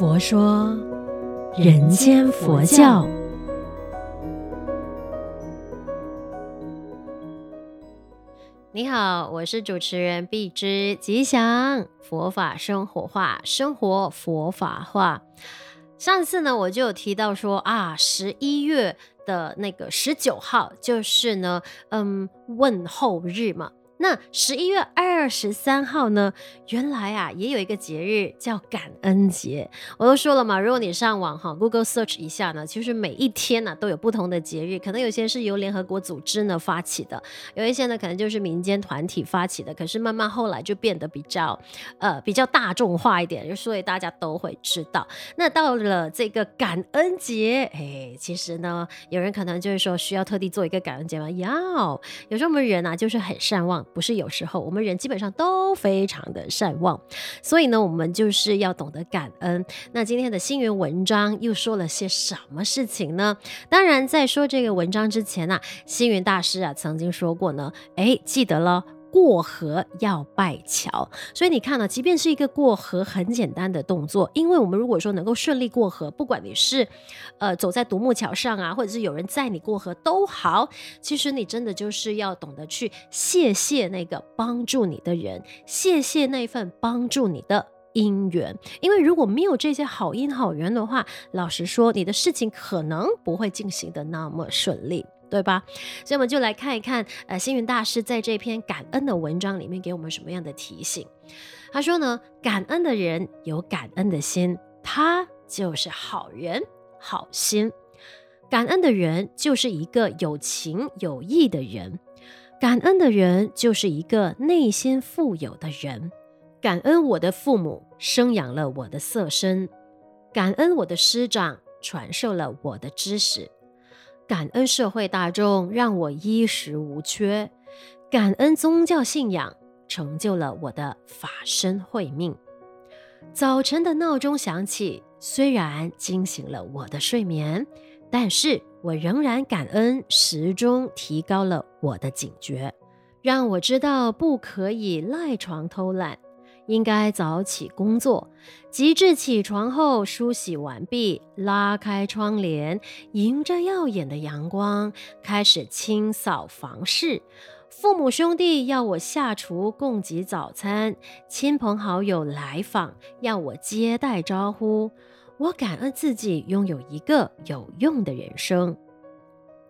佛说人间佛教。你好，我是主持人碧之，吉祥佛法生活化，生活佛法化。上次呢，我就有提到说啊，十一月的那个十九号就是呢，嗯，问候日嘛。那十一月二十三号呢，原来啊也有一个节日叫感恩节。我都说了嘛，如果你上网哈，Google search 一下呢，其实每一天呢、啊、都有不同的节日，可能有些是由联合国组织呢发起的，有一些呢可能就是民间团体发起的。可是慢慢后来就变得比较呃比较大众化一点，就所以大家都会知道。那到了这个感恩节，哎，其实呢，有人可能就是说需要特地做一个感恩节吗？要，有时候我们人啊就是很善忘。不是有时候，我们人基本上都非常的善忘，所以呢，我们就是要懂得感恩。那今天的星云文章又说了些什么事情呢？当然，在说这个文章之前呢、啊，星云大师啊曾经说过呢，哎，记得了。过河要拜桥，所以你看呢，即便是一个过河很简单的动作，因为我们如果说能够顺利过河，不管你是呃走在独木桥上啊，或者是有人载你过河都好，其实你真的就是要懂得去谢谢那个帮助你的人，谢谢那份帮助你的因缘，因为如果没有这些好因好缘的话，老实说，你的事情可能不会进行的那么顺利。对吧？所以我们就来看一看，呃，星云大师在这篇感恩的文章里面给我们什么样的提醒。他说呢，感恩的人有感恩的心，他就是好人好心。感恩的人就是一个有情有义的人，感恩的人就是一个内心富有的人。感恩我的父母生养了我的色身，感恩我的师长传授了我的知识。感恩社会大众让我衣食无缺，感恩宗教信仰成就了我的法身慧命。早晨的闹钟响起，虽然惊醒了我的睡眠，但是我仍然感恩时钟提高了我的警觉，让我知道不可以赖床偷懒。应该早起工作，及至起床后梳洗完毕，拉开窗帘，迎着耀眼的阳光，开始清扫房事。父母兄弟要我下厨供给早餐，亲朋好友来访要我接待招呼。我感恩自己拥有一个有用的人生。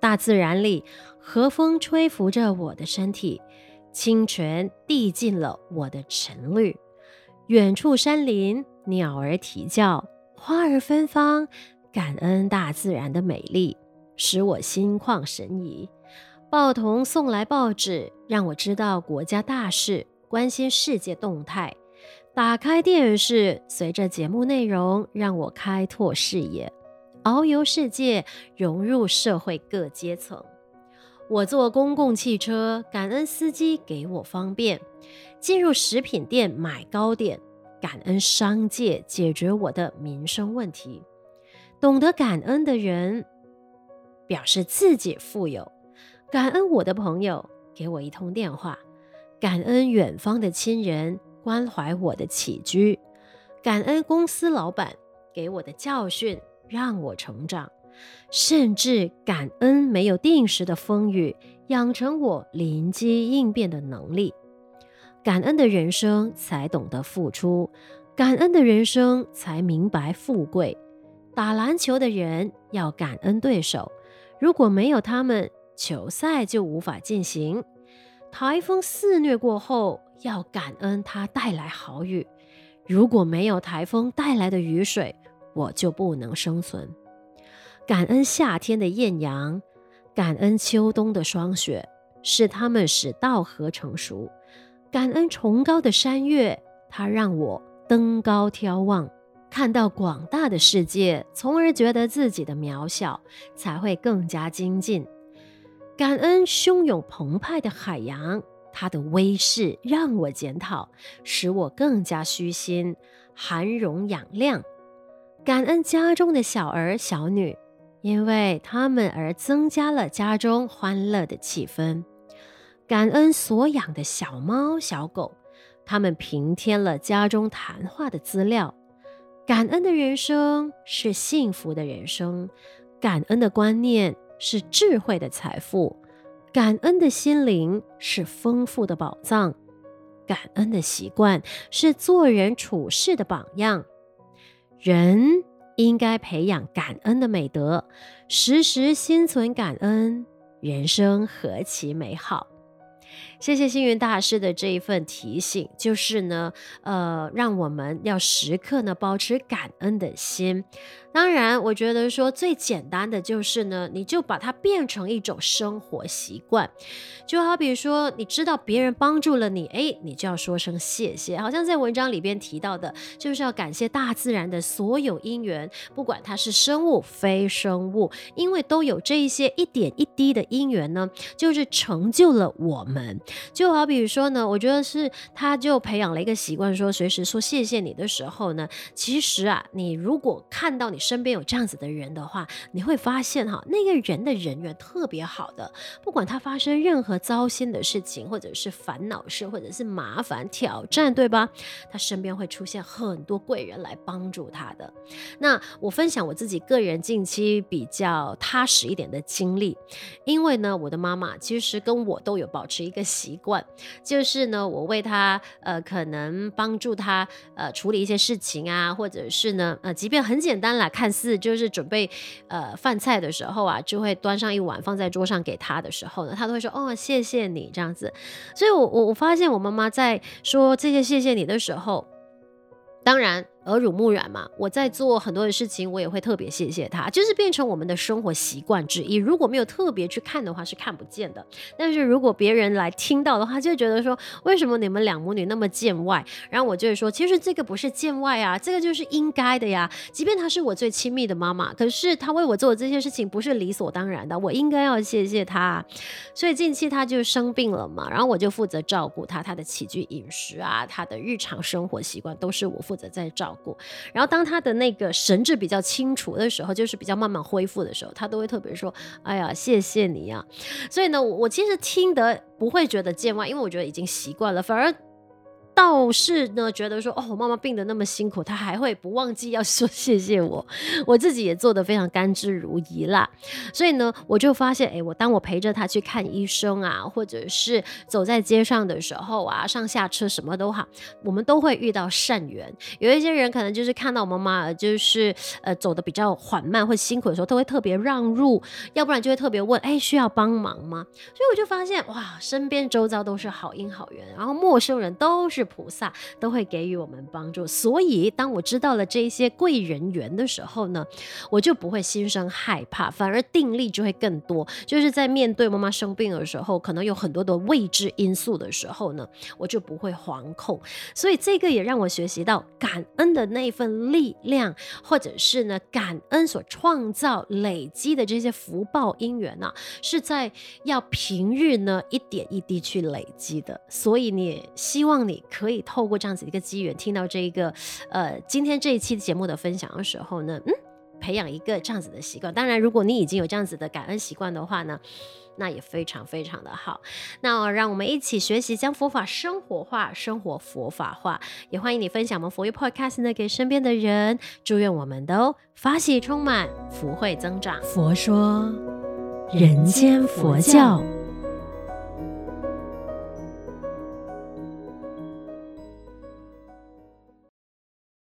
大自然里，和风吹拂着我的身体，清泉递进了我的晨绿。远处山林，鸟儿啼叫，花儿芬芳，感恩大自然的美丽，使我心旷神怡。报童送来报纸，让我知道国家大事，关心世界动态。打开电视，随着节目内容，让我开拓视野，遨游世界，融入社会各阶层。我坐公共汽车，感恩司机给我方便。进入食品店买糕点，感恩商界解决我的民生问题。懂得感恩的人，表示自己富有。感恩我的朋友给我一通电话，感恩远方的亲人关怀我的起居，感恩公司老板给我的教训让我成长，甚至感恩没有定时的风雨，养成我临机应变的能力。感恩的人生才懂得付出，感恩的人生才明白富贵。打篮球的人要感恩对手，如果没有他们，球赛就无法进行。台风肆虐过后，要感恩它带来好雨，如果没有台风带来的雨水，我就不能生存。感恩夏天的艳阳，感恩秋冬的霜雪，是他们使稻禾成熟。感恩崇高的山岳，它让我登高眺望，看到广大的世界，从而觉得自己的渺小，才会更加精进。感恩汹涌澎湃的海洋，它的威势让我检讨，使我更加虚心，涵容养量。感恩家中的小儿小女，因为他们而增加了家中欢乐的气氛。感恩所养的小猫小狗，他们平添了家中谈话的资料。感恩的人生是幸福的人生，感恩的观念是智慧的财富，感恩的心灵是丰富的宝藏，感恩的习惯是做人处事的榜样。人应该培养感恩的美德，时时心存感恩，人生何其美好。谢谢星云大师的这一份提醒，就是呢，呃，让我们要时刻呢保持感恩的心。当然，我觉得说最简单的就是呢，你就把它变成一种生活习惯，就好比说，你知道别人帮助了你，诶，你就要说声谢谢。好像在文章里边提到的，就是要感谢大自然的所有因缘，不管它是生物非生物，因为都有这一些一点一滴的因缘呢，就是成就了我们。就好比说呢，我觉得是他就培养了一个习惯，说随时说谢谢你的时候呢，其实啊，你如果看到你。身边有这样子的人的话，你会发现哈，那个人的人缘特别好的，不管他发生任何糟心的事情，或者是烦恼事，或者是麻烦挑战，对吧？他身边会出现很多贵人来帮助他的。那我分享我自己个人近期比较踏实一点的经历，因为呢，我的妈妈其实跟我都有保持一个习惯，就是呢，我为他呃，可能帮助他呃处理一些事情啊，或者是呢，呃，即便很简单啦。看似就是准备呃饭菜的时候啊，就会端上一碗放在桌上给他的时候呢，他都会说哦，谢谢你这样子。所以我我我发现我妈妈在说这些谢谢你的时候，当然。耳濡目染嘛，我在做很多的事情，我也会特别谢谢他，就是变成我们的生活习惯之一。如果没有特别去看的话，是看不见的。但是如果别人来听到的话，就会觉得说，为什么你们两母女那么见外？然后我就会说，其实这个不是见外啊，这个就是应该的呀。即便她是我最亲密的妈妈，可是她为我做的这些事情不是理所当然的，我应该要谢谢她。所以近期她就生病了嘛，然后我就负责照顾她，她的起居饮食啊，她的日常生活习惯都是我负责在照。然后当他的那个神志比较清楚的时候，就是比较慢慢恢复的时候，他都会特别说：“哎呀，谢谢你啊。”所以呢，我其实听得不会觉得见外，因为我觉得已经习惯了，反而。倒是呢，觉得说哦，我妈妈病得那么辛苦，她还会不忘记要说谢谢我，我自己也做得非常甘之如饴啦。所以呢，我就发现，哎，我当我陪着她去看医生啊，或者是走在街上的时候啊，上下车什么都好，我们都会遇到善缘。有一些人可能就是看到我妈妈就是呃走得比较缓慢或辛苦的时候，都会特别让路，要不然就会特别问，哎，需要帮忙吗？所以我就发现，哇，身边周遭都是好因好缘，然后陌生人都是。菩萨都会给予我们帮助，所以当我知道了这些贵人缘的时候呢，我就不会心生害怕，反而定力就会更多。就是在面对妈妈生病的时候，可能有很多的未知因素的时候呢，我就不会惶恐。所以这个也让我学习到感恩的那份力量，或者是呢，感恩所创造累积的这些福报因缘呢、啊，是在要平日呢一点一滴去累积的。所以你也希望你。可以透过这样子的一个机缘，听到这一个呃，今天这一期节目的分享的时候呢，嗯，培养一个这样子的习惯。当然，如果你已经有这样子的感恩习惯的话呢，那也非常非常的好。那让我们一起学习将佛法生活化，生活佛法化。也欢迎你分享我们佛佑 Podcast 呢给身边的人。祝愿我们都法喜充满，福慧增长。佛说，人间佛教。